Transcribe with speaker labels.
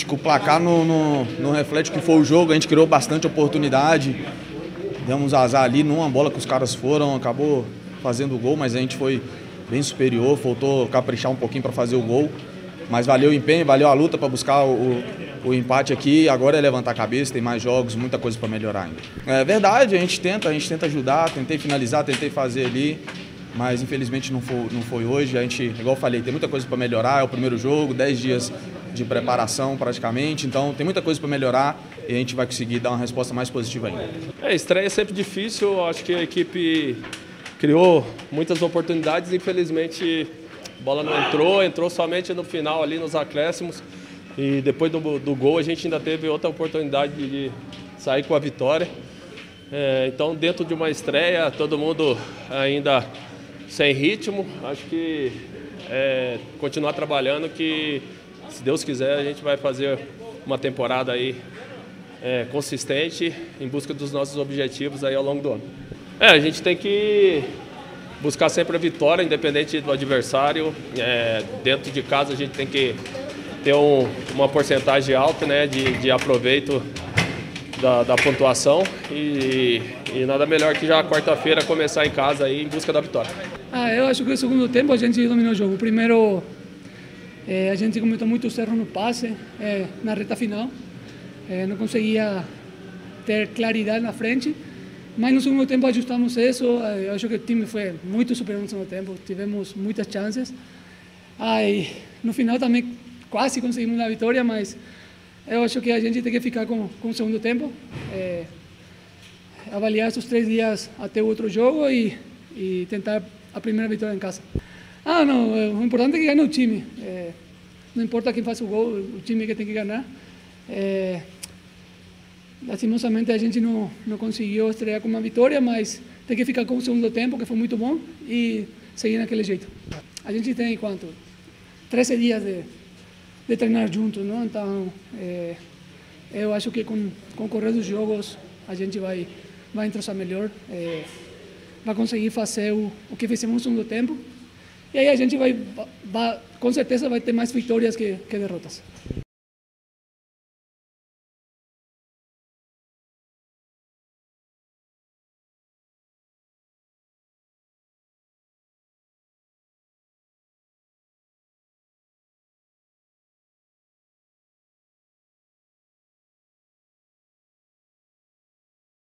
Speaker 1: Acho que o placar não, não, não reflete o que foi o jogo. A gente criou bastante oportunidade. Demos azar ali numa bola que os caras foram, acabou fazendo o gol, mas a gente foi bem superior, faltou caprichar um pouquinho para fazer o gol. Mas valeu o empenho, valeu a luta para buscar o, o, empate aqui. Agora é levantar a cabeça, tem mais jogos, muita coisa para melhorar ainda. É verdade, a gente tenta, a gente tenta ajudar, tentei finalizar, tentei fazer ali, mas infelizmente não foi, não foi hoje. A gente, igual eu falei, tem muita coisa para melhorar. É o primeiro jogo, 10 dias de preparação praticamente, então tem muita coisa para melhorar e a gente vai conseguir dar uma resposta mais positiva ainda.
Speaker 2: É, estreia é sempre difícil, acho que a equipe criou muitas oportunidades, infelizmente a bola não entrou, entrou somente no final ali nos acréscimos. E depois do, do gol a gente ainda teve outra oportunidade de sair com a vitória. É, então dentro de uma estreia, todo mundo ainda sem ritmo, acho que é, continuar trabalhando que se Deus quiser a gente vai fazer uma temporada aí é, consistente em busca dos nossos objetivos aí ao longo do ano. É, a gente tem que buscar sempre a vitória, independente do adversário. É, dentro de casa a gente tem que ter um, uma porcentagem alta né, de, de aproveito da, da pontuação e, e, nada melhor que já quarta-feira começar em casa aí em busca da vitória.
Speaker 3: Ah, eu acho que no segundo tempo a gente dominou o jogo. Primeiro é, a gente cometeu muitos erros no passe é, na reta final, é, não conseguia ter claridade na frente. Mas no segundo tempo ajustamos isso. Eu acho que o time foi muito superior no segundo tempo. Tivemos muitas chances. Aí, no final também quase conseguimos a vitória, mas eu acho que a gente tem que ficar com, com o segundo tempo. É, avaliar esses três dias até o outro jogo e, e tentar a primeira vitória em casa. Ah, não, o importante é que ganhe o time. É, não importa quem faça o gol, o time que tem que ganhar. É, Lastimosamente a gente não, não conseguiu estrear com uma vitória, mas tem que ficar com o segundo tempo, que foi muito bom, e seguir naquele jeito. A gente tem quanto? 13 dias de, de treinar juntos, não? Então, é, eu acho que com, com o correr dos jogos a gente vai, vai entrosar melhor, é, vai conseguir fazer o, o que fizemos no segundo tempo, e aí a gente vai, vai com certeza vai ter mais vitórias que, que derrotas.